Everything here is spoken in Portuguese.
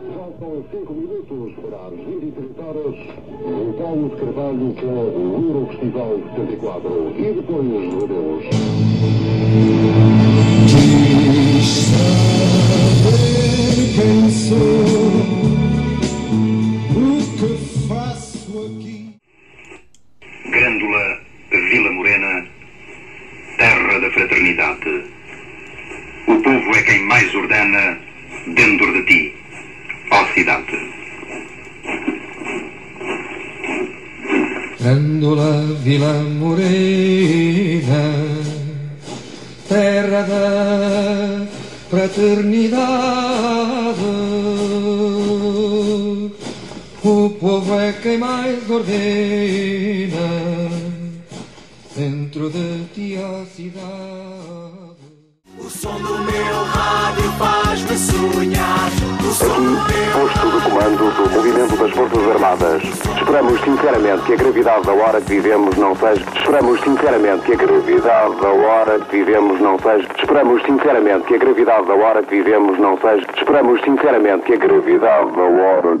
Faltam 5 minutos para as 23 horas. O Paulo de Carvalho com o Euro Festival 74. E depois, meu Deus. Quis saber quem sou, o que faço aqui. Grândola Vila Morena, terra da fraternidade. O povo é quem mais ordena dentro de cidade. Grândola Vila Morena, terra da fraternidade. O povo é quem mais ordena dentro de ti a cidade. Posto de comando do movimento das Forças Armadas. Esperamos sinceramente que a gravidade da hora que vivemos não seja. Esperamos sinceramente que a gravidade da hora que vivemos não seja. Esperamos sinceramente que a gravidade da hora que vivemos não seja. Esperamos sinceramente que a gravidade da hora